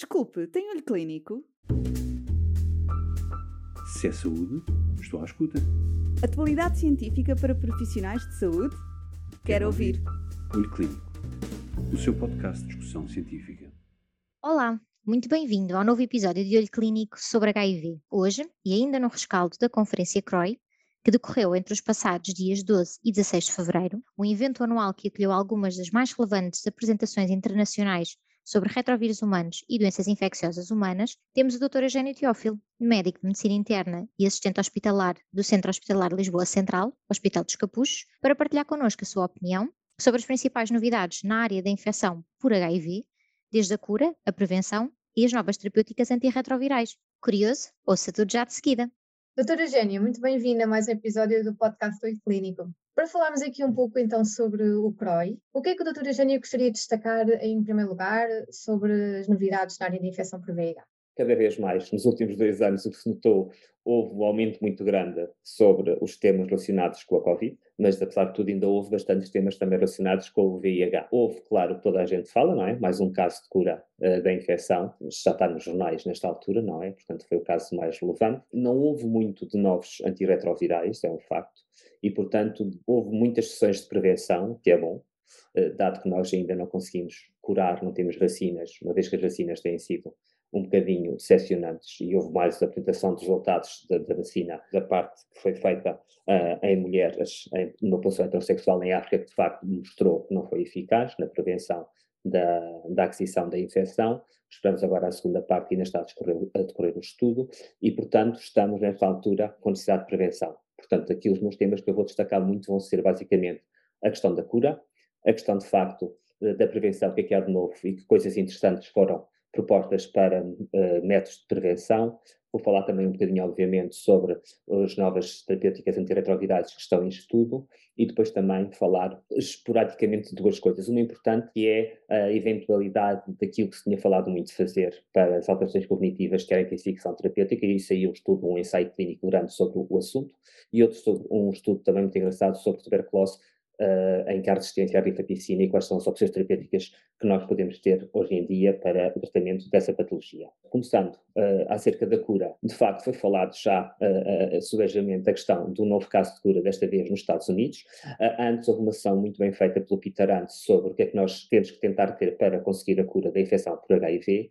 Desculpe, tem olho clínico? Se é saúde, estou à escuta. Atualidade científica para profissionais de saúde? Quero ouvir. Olho Clínico, o seu podcast de discussão científica. Olá, muito bem-vindo ao novo episódio de Olho Clínico sobre HIV. Hoje, e ainda no rescaldo da Conferência CROI, que decorreu entre os passados dias 12 e 16 de fevereiro, um evento anual que acolheu algumas das mais relevantes apresentações internacionais sobre retrovírus humanos e doenças infecciosas humanas, temos o Dr. Eugênio Teófilo, médico de medicina interna e assistente hospitalar do Centro Hospitalar Lisboa Central, Hospital dos Capuchos, para partilhar connosco a sua opinião sobre as principais novidades na área da infecção por HIV, desde a cura, a prevenção e as novas terapêuticas antirretrovirais. Curioso? Ouça tudo já de seguida. Doutora Eugénia, muito bem-vinda a mais um episódio do podcast do Clínico. Para falarmos aqui um pouco então sobre o CROI, o que é que a doutora Eugénia gostaria de destacar em primeiro lugar sobre as novidades na área de infecção por VIH? Cada vez mais, nos últimos dois anos, o que se notou, houve um aumento muito grande sobre os temas relacionados com a Covid, mas apesar de tudo ainda houve bastantes temas também relacionados com o VIH. Houve, claro, toda a gente fala, não é? Mais um caso de cura uh, da infecção, já está nos jornais nesta altura, não é? Portanto, foi o caso mais relevante. Não houve muito de novos antirretrovirais, é um facto, e portanto houve muitas sessões de prevenção, que é bom, uh, dado que nós ainda não conseguimos curar, não temos vacinas, uma vez que as vacinas têm sido um bocadinho decepcionantes e houve mais apresentação dos resultados da, da, vacina da parte que foi feita uh, em mulheres em, numa população heterossexual em África que de facto mostrou que não foi eficaz na prevenção da, da aquisição da infecção. Esperamos agora a segunda parte que ainda está a decorrer, a decorrer o estudo e, portanto, estamos nesta altura com necessidade de prevenção. Portanto, aqui os meus temas que eu vou destacar muito vão ser basicamente a questão da cura, a questão de facto da prevenção, o que é que há de novo e que coisas interessantes foram propostas para uh, métodos de prevenção. Vou falar também um bocadinho, obviamente, sobre as novas terapêuticas antirretrovirais que estão em estudo e depois também falar esporadicamente de duas coisas. Uma importante que é a eventualidade daquilo que se tinha falado muito de fazer para as alterações cognitivas que era a intensificação terapêutica, e isso aí um estudo, um ensaio clínico grande sobre o assunto, e outro sobre, um estudo também muito engraçado sobre tuberculose uh, em que há resistência à rifampicina e quais são as opções terapêuticas que nós podemos ter hoje em dia para o tratamento dessa patologia. Começando uh, acerca da cura, de facto foi falado já uh, uh, a questão do novo caso de cura, desta vez nos Estados Unidos. antes houve uma ação muito bem feita pelo Peter Ant sobre o que é que nós temos que tentar ter para conseguir a cura da infecção por HIV,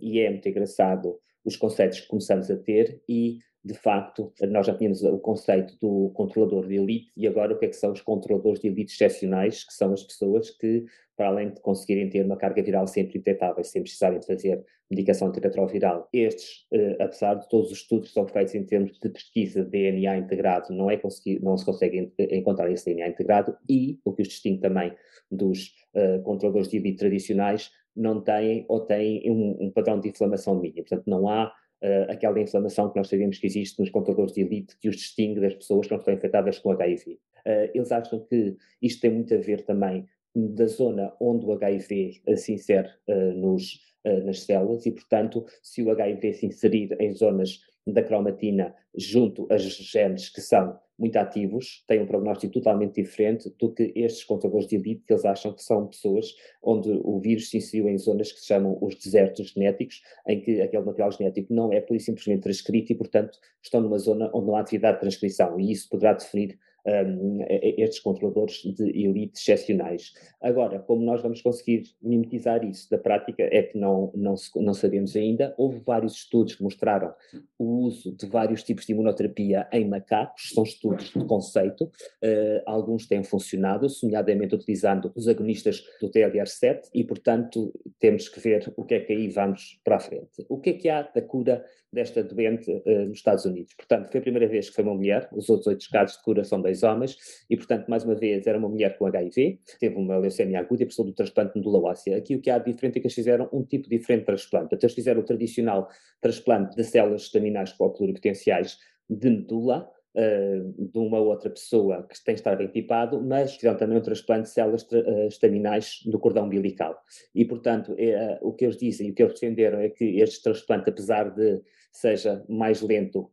e é muito engraçado os conceitos que começamos a ter e de facto, nós já tínhamos o conceito do controlador de elite e agora o que é que são os controladores de elite excepcionais, que são as pessoas que, para além de conseguirem ter uma carga viral sempre indetetável, sem precisarem de fazer medicação antirretroviral, estes, eh, apesar de todos os estudos que são feitos em termos de pesquisa de DNA integrado, não, é não se consegue encontrar esse DNA integrado e, o que os distingue também dos uh, controladores de elite tradicionais, não têm ou têm um, um padrão de inflamação mínimo. Portanto, não há uh, aquela inflamação que nós sabemos que existe nos contadores de elite que os distingue das pessoas que não estão infectadas com HIV. Uh, eh, eles acham que isto tem muito a ver também da zona onde o HIV se insere uh, nos, nas células e, portanto, se o HIV se inserir em zonas da cromatina junto a genes que são muito ativos, têm um prognóstico totalmente diferente do que estes contadores de elite, que eles acham que são pessoas onde o vírus se inseriu em zonas que se chamam os desertos genéticos, em que aquele material genético não é por e simplesmente transcrito e, portanto, estão numa zona onde não há atividade de transcrição, e isso poderá definir um, estes controladores de elite excepcionais. Agora, como nós vamos conseguir mimetizar isso da prática, é que não, não, não sabemos ainda. Houve vários estudos que mostraram o uso de vários tipos de imunoterapia em macacos, são estudos de conceito, uh, alguns têm funcionado, nomeadamente utilizando os agonistas do TLR7, e portanto temos que ver o que é que aí vamos para a frente. O que é que há da cura desta doente uh, nos Estados Unidos? Portanto, foi a primeira vez que foi uma mulher, os outros oito casos de cura são dois homens, e portanto, mais uma vez, era uma mulher com HIV, teve uma leucemia aguda e precisou do transplante de medula óssea. Aqui o que há de diferente é que eles fizeram um tipo diferente de transplante. Eles fizeram o tradicional transplante de células estaminais pluripotenciais de medula, Uh, de uma outra pessoa que tem estar bem tipado, mas fizeram também um transplante de células uh, estaminais do cordão umbilical. E, portanto, é, uh, o que eles dizem o que eles defenderam é que este transplante, apesar de seja mais lento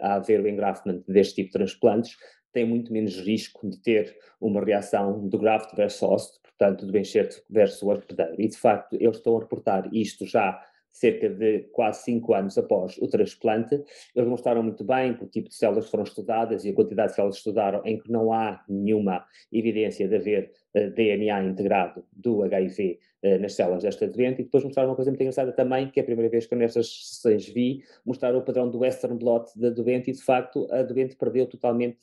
a haver o engraftment deste tipo de transplantes, tem muito menos risco de ter uma reação do graft versus host, portanto, do enxerto versus hospedeiro. E, de facto, eles estão a reportar isto já cerca de quase cinco anos após o transplante. Eles mostraram muito bem que o tipo de células foram estudadas e a quantidade de células que estudaram em que não há nenhuma evidência de haver uh, DNA integrado do HIV uh, nas células desta doente. E depois mostraram uma coisa muito engraçada também, que é a primeira vez que eu nestas sessões vi, mostraram o padrão do Western blot da doente e, de facto, a doente perdeu totalmente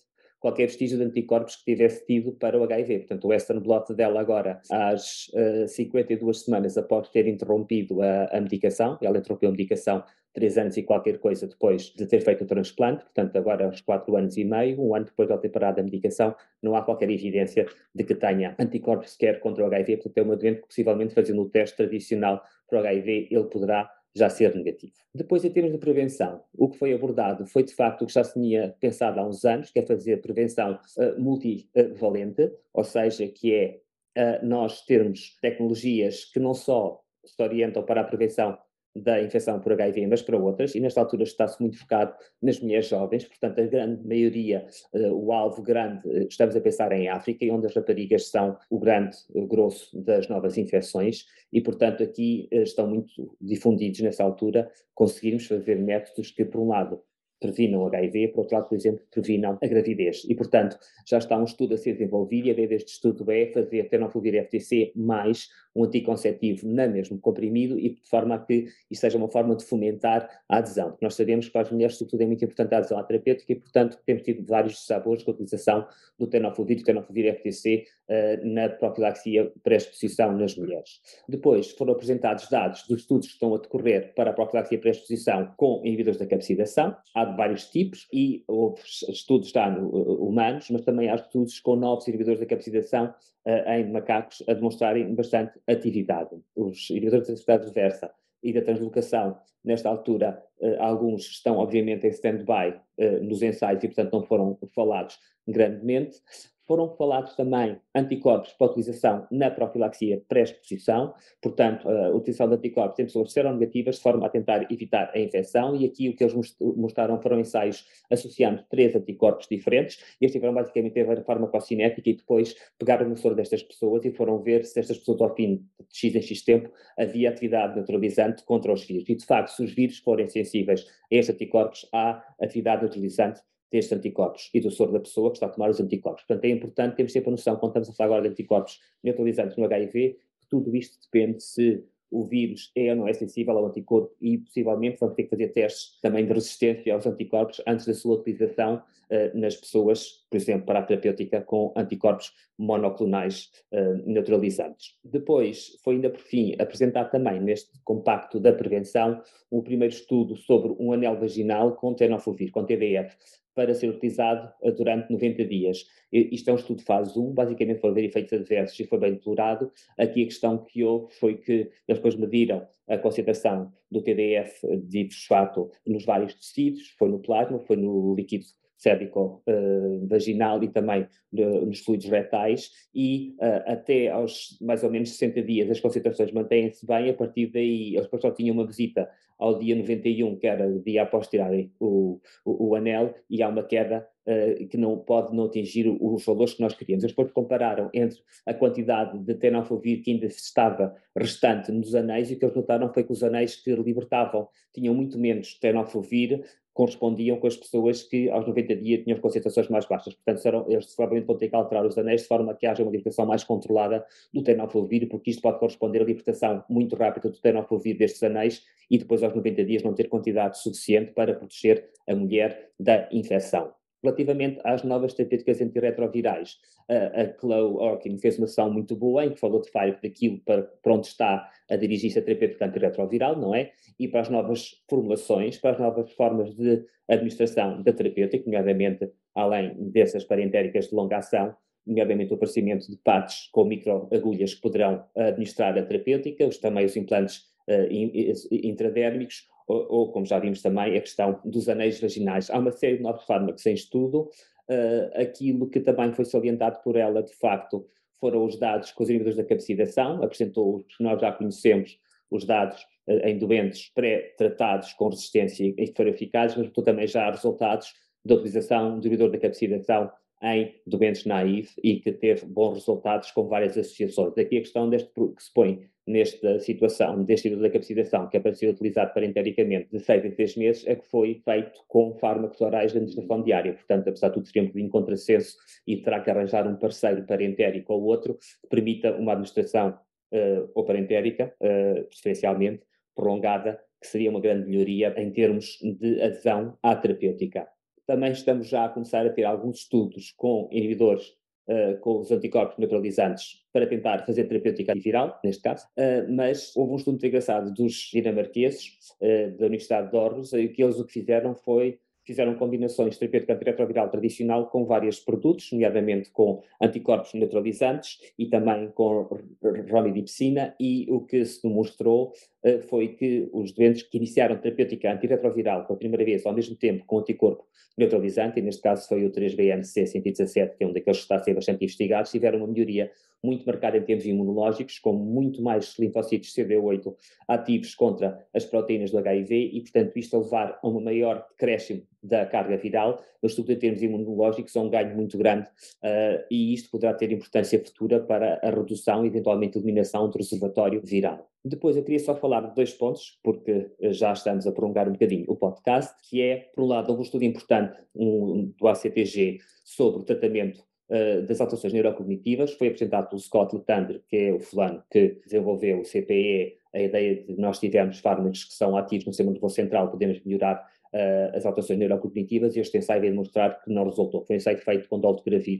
qualquer vestígio de anticorpos que tivesse tido para o HIV. Portanto, o Western blot dela agora, às uh, eh, 52 semanas após ter interrompido a, a medicação, ela interrompeu a medicação três anos e qualquer coisa depois de ter feito o transplante, portanto agora aos quatro anos e meio, um ano depois de ter parado a medicação, não há qualquer evidência de que tenha anticorpos sequer contra o HIV, portanto é uma doente que possivelmente fazendo o teste tradicional para o HIV, ele poderá já ser negativo. Depois, em termos de prevenção, o que foi abordado foi de facto o que já se tinha pensado há uns anos, que é fazer prevenção uh, multivalente, ou seja, que é uh, nós termos tecnologias que não só se orientam para a prevenção da infecção por HIV, mas para outras, e nesta altura está-se muito focado nas mulheres jovens, portanto, a grande maioria, uh, o alvo grande, uh, estamos a pensar em África, e onde as raparigas são o grande uh, grosso das novas infecções, e, portanto, aqui estão muito difundidos nessa altura, conseguirmos fazer métodos que, por um lado, previnam HIV, por outro lado, por exemplo, previnam a gravidez. E, portanto, já está um estudo a ser desenvolvido e a ideia deste estudo é fazer tenofovir FTC mais um anticonceptivo na mesmo comprimido e de forma a que isso seja uma forma de fomentar a adesão. Porque nós sabemos que para as mulheres, sobretudo, é muito importante a adesão à terapêutica e, portanto, temos tido vários sabores com a utilização do tenofovir e tenofovir FTC uh, na profilaxia pré-exposição nas mulheres. Depois foram apresentados dados dos estudos que estão a decorrer para a profilaxia pré-exposição com inibidores da capsidação. Há vários tipos e houve estudos uh, humanos, mas também há estudos com novos inibidores da capsidação uh, em macacos a demonstrarem bastante atividade. Os inibidores da atividade reversa e da translocação, nesta altura, uh, alguns estão obviamente em stand-by uh, nos ensaios e, portanto, não foram falados grandemente. Foram falados também anticorpos para utilização na profilaxia pré-exposição, portanto, a utilização de anticorpos em pessoas seronegativas de forma a tentar evitar a infecção, e aqui o que eles mostraram foram ensaios associando três anticorpos diferentes, e eles tiveram basicamente a ver a farmacocinética e depois pegaram no soro destas pessoas e foram ver se estas pessoas ao fim de X em X tempo havia atividade neutralizante contra os vírus. E de facto, se os vírus forem sensíveis a estes anticorpos, há atividade neutralizante destes anticorpos e do soro da pessoa que está a tomar os anticorpos. Portanto, é importante termos sempre a noção, quando estamos a falar agora de anticorpos neutralizantes no HIV, que tudo isto depende se o vírus é ou não é sensível ao anticorpo e possivelmente vamos ter que fazer testes também de resistência aos anticorpos antes da sua utilização uh, nas pessoas, por exemplo, para a terapêutica com anticorpos monoclonais uh, neutralizantes. Depois foi ainda por fim apresentado também neste compacto da prevenção o primeiro estudo sobre um anel vaginal com tenofovir, com TDF, para ser utilizado eh, durante 90 dias. Isto é um estudo de fase 1, basicamente foram ver efeitos adversos e foi bem explorado. Aqui a questão que houve foi que eles depois mediram a concentração do TDF de fosfato nos vários tecidos, foi no plasma, foi no líquido cérvico-vaginal uh, e também nos fluidos retais, e uh, até aos mais ou menos 60 dias as concentrações mantêm-se bem, a partir daí eles só tinham uma visita ao dia 91, que era o dia após tirarem o, o, o anel, e há uma queda uh, que não pode não atingir os valores que nós queríamos. Eles depois compararam entre a quantidade de tenofovir que ainda estava restante nos anéis, e o que eles notaram foi que os anéis que libertavam tinham muito menos tenofovir, correspondiam com as pessoas que aos 90 dias tinham concentrações mais baixas. Portanto, serão, eles provavelmente vão ter que alterar os anéis de forma que haja uma libertação mais controlada do tenofovir, porque isto pode corresponder à libertação muito rápida do tenofovir destes anéis e depois aos 90 dias não ter quantidade suficiente para proteger a mulher da infecção. Relativamente às novas terapêuticas antirretrovirais, a, Chloe Orkin fez uma ação muito boa em que falou de facto daquilo para, para onde está a dirigir-se a terapêutica antirretroviral, não é? E para as novas formulações, para as novas formas de administração da terapêutica, nomeadamente além dessas parentéricas de longa ação, nomeadamente o aparecimento de patches com microagulhas que poderão administrar a terapêutica, os, também os implantes uh, intradérmicos, ou, ou, como já vimos também, a questão dos anéis vaginais. Há uma série de novos fármacos em estudo. Uh, aquilo que também foi salientado por ela, de facto, foram os dados com os inibidores da capsidação, apresentou os que nós já conhecemos, os dados uh, em doentes pré-tratados com resistência e que foram eficazes, mas também já resultados da utilização do inibidor da capsidação em doentes naivos e que teve bons resultados com várias associações. Aqui a questão deste que se põe nesta situação, deste nível da capacitação, que é para ser utilizado parentericamente de 6 em 6 meses, é que foi feito com fármacos orais de administração diária. Portanto, apesar de tudo, seria um bocadinho contrassenso e terá que arranjar um parceiro parentérico ou outro que permita uma administração uh, ou parentérica, uh, preferencialmente, prolongada, que seria uma grande melhoria em termos de adesão à terapêutica. Também estamos já a começar a ter alguns estudos com inibidores Uh, com os anticorpos neutralizantes para tentar fazer terapêutica antiviral, neste caso, uh, mas houve um estudo engraçado dos dinamarqueses uh, da Universidade de Aarhus, e que eles o que fizeram foi fizeram combinações de terapêutica antirretroviral tradicional com vários produtos, nomeadamente com anticorpos neutralizantes e também com romidipsina, e o que se demonstrou uh, foi que os doentes que iniciaram terapêutica antirretroviral pela primeira vez, ao mesmo tempo com anticorpo neutralizante, e neste caso foi o 3BNC 117, que é um daqueles que está a ser bastante investigado, tiveram uma melhoria muito marcada em termos imunológicos, com muito mais linfócitos CD8 ativos contra as proteínas do HIV e, portanto, isto a levar a um maior decréscimo da carga viral, mas, sobretudo em termos imunológicos, é um ganho muito grande uh, e isto poderá ter importância futura para a redução e, eventualmente, eliminação do reservatório viral. Depois eu queria só falar de dois pontos, porque já estamos a prolongar um bocadinho o podcast, que é, por um lado, um estudo importante um, do ACTG sobre o tratamento uh, das alterações neurocognitivas, foi apresentado pelo Scott Letander, que é o fulano que desenvolveu o CPE, a ideia de nós tivermos fármacos que são ativos no sistema nervoso central, podemos melhorar uh, as alterações neurocognitivas, e este ensaio veio demonstrar que não resultou. Foi um ensaio feito com dolutegravir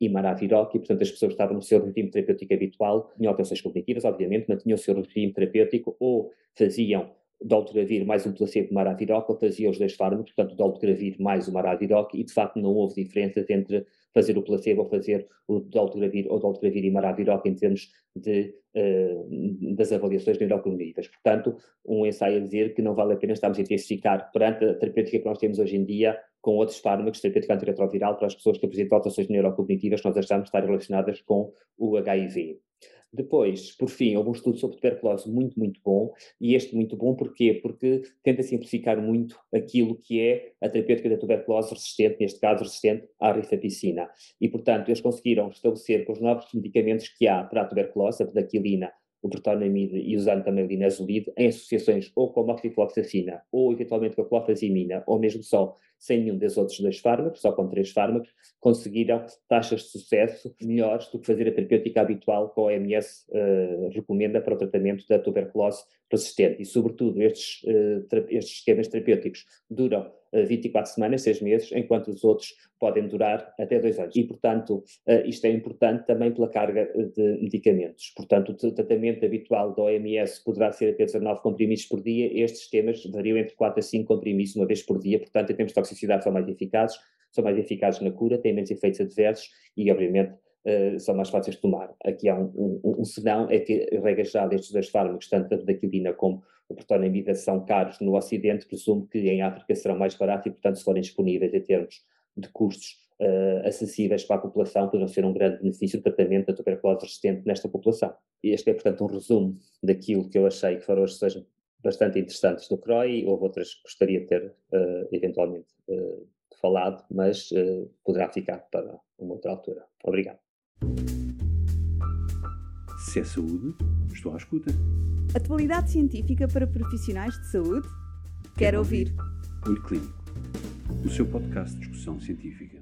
e maraviroc, e portanto as pessoas estavam no seu regime terapêutico habitual, tinham alterações cognitivas, obviamente, mantinham o seu regime terapêutico ou faziam dolutegravir mais um placebo de maraviroc ou faziam os dois fármacos, portanto dolutegravir mais o maraviroc e de facto não houve diferenças entre fazer o placebo ou fazer o dolutegravir ou dolutegravir e maraviroc em termos de, uh, das avaliações neurocognitivas. Portanto, um ensaio a dizer que não vale a pena estarmos a intensificar perante a terapêutica que nós temos hoje em dia com outros fármacos, terapêutica antirretroviral para as pessoas que apresentam alterações neurocognitivas que nós achamos estar relacionadas com o HIV. Depois, por fim, houve um estudo sobre tuberculose muito, muito bom, e este muito bom porquê? Porque tenta simplificar muito aquilo que é a terapêutica da tuberculose resistente, neste caso resistente à rifapicina. E, portanto, eles conseguiram estabelecer com os novos medicamentos que há para a tuberculose, a pedaquilina, o protonamide e usando também o em associações ou com a moxifloxacina, ou eventualmente com a clofazimina, ou mesmo só sem nenhum desses outros dois fármacos, só com três fármacos, conseguiram taxas de sucesso melhores do que fazer a terapêutica habitual que a OMS uh, recomenda para o tratamento da tuberculose persistente. E, sobretudo, estes, uh, estes esquemas terapêuticos duram 24 semanas, 6 meses, enquanto os outros podem durar até 2 anos. E, portanto, isto é importante também pela carga de medicamentos. Portanto, o tratamento habitual da OMS poderá ser até 19 comprimidos por dia, estes sistemas variam entre 4 a 5 comprimidos uma vez por dia, portanto, em termos de toxicidade são mais eficazes, são mais eficazes na cura, têm menos efeitos adversos e, obviamente, Uh, são mais fáceis de tomar. Aqui há um, um, um senão, é que, regra já destes dois fármacos, tanto a daquilina como o protonamida, são caros no Ocidente, presumo que em África serão mais baratos e, portanto, se forem disponíveis em termos de custos uh, acessíveis para a população, poderão ser um grande benefício do tratamento da tuberculose resistente nesta população. Este é, portanto, um resumo daquilo que eu achei que foram as sejam bastante interessantes do CROI, houve outras que gostaria de ter uh, eventualmente uh, falado, mas uh, poderá ficar para uma outra altura. Obrigado. Se é saúde, estou à escuta. Atualidade científica para profissionais de saúde? Quero, Quero ouvir. ouvir. Olho Clínico, o seu podcast de discussão científica.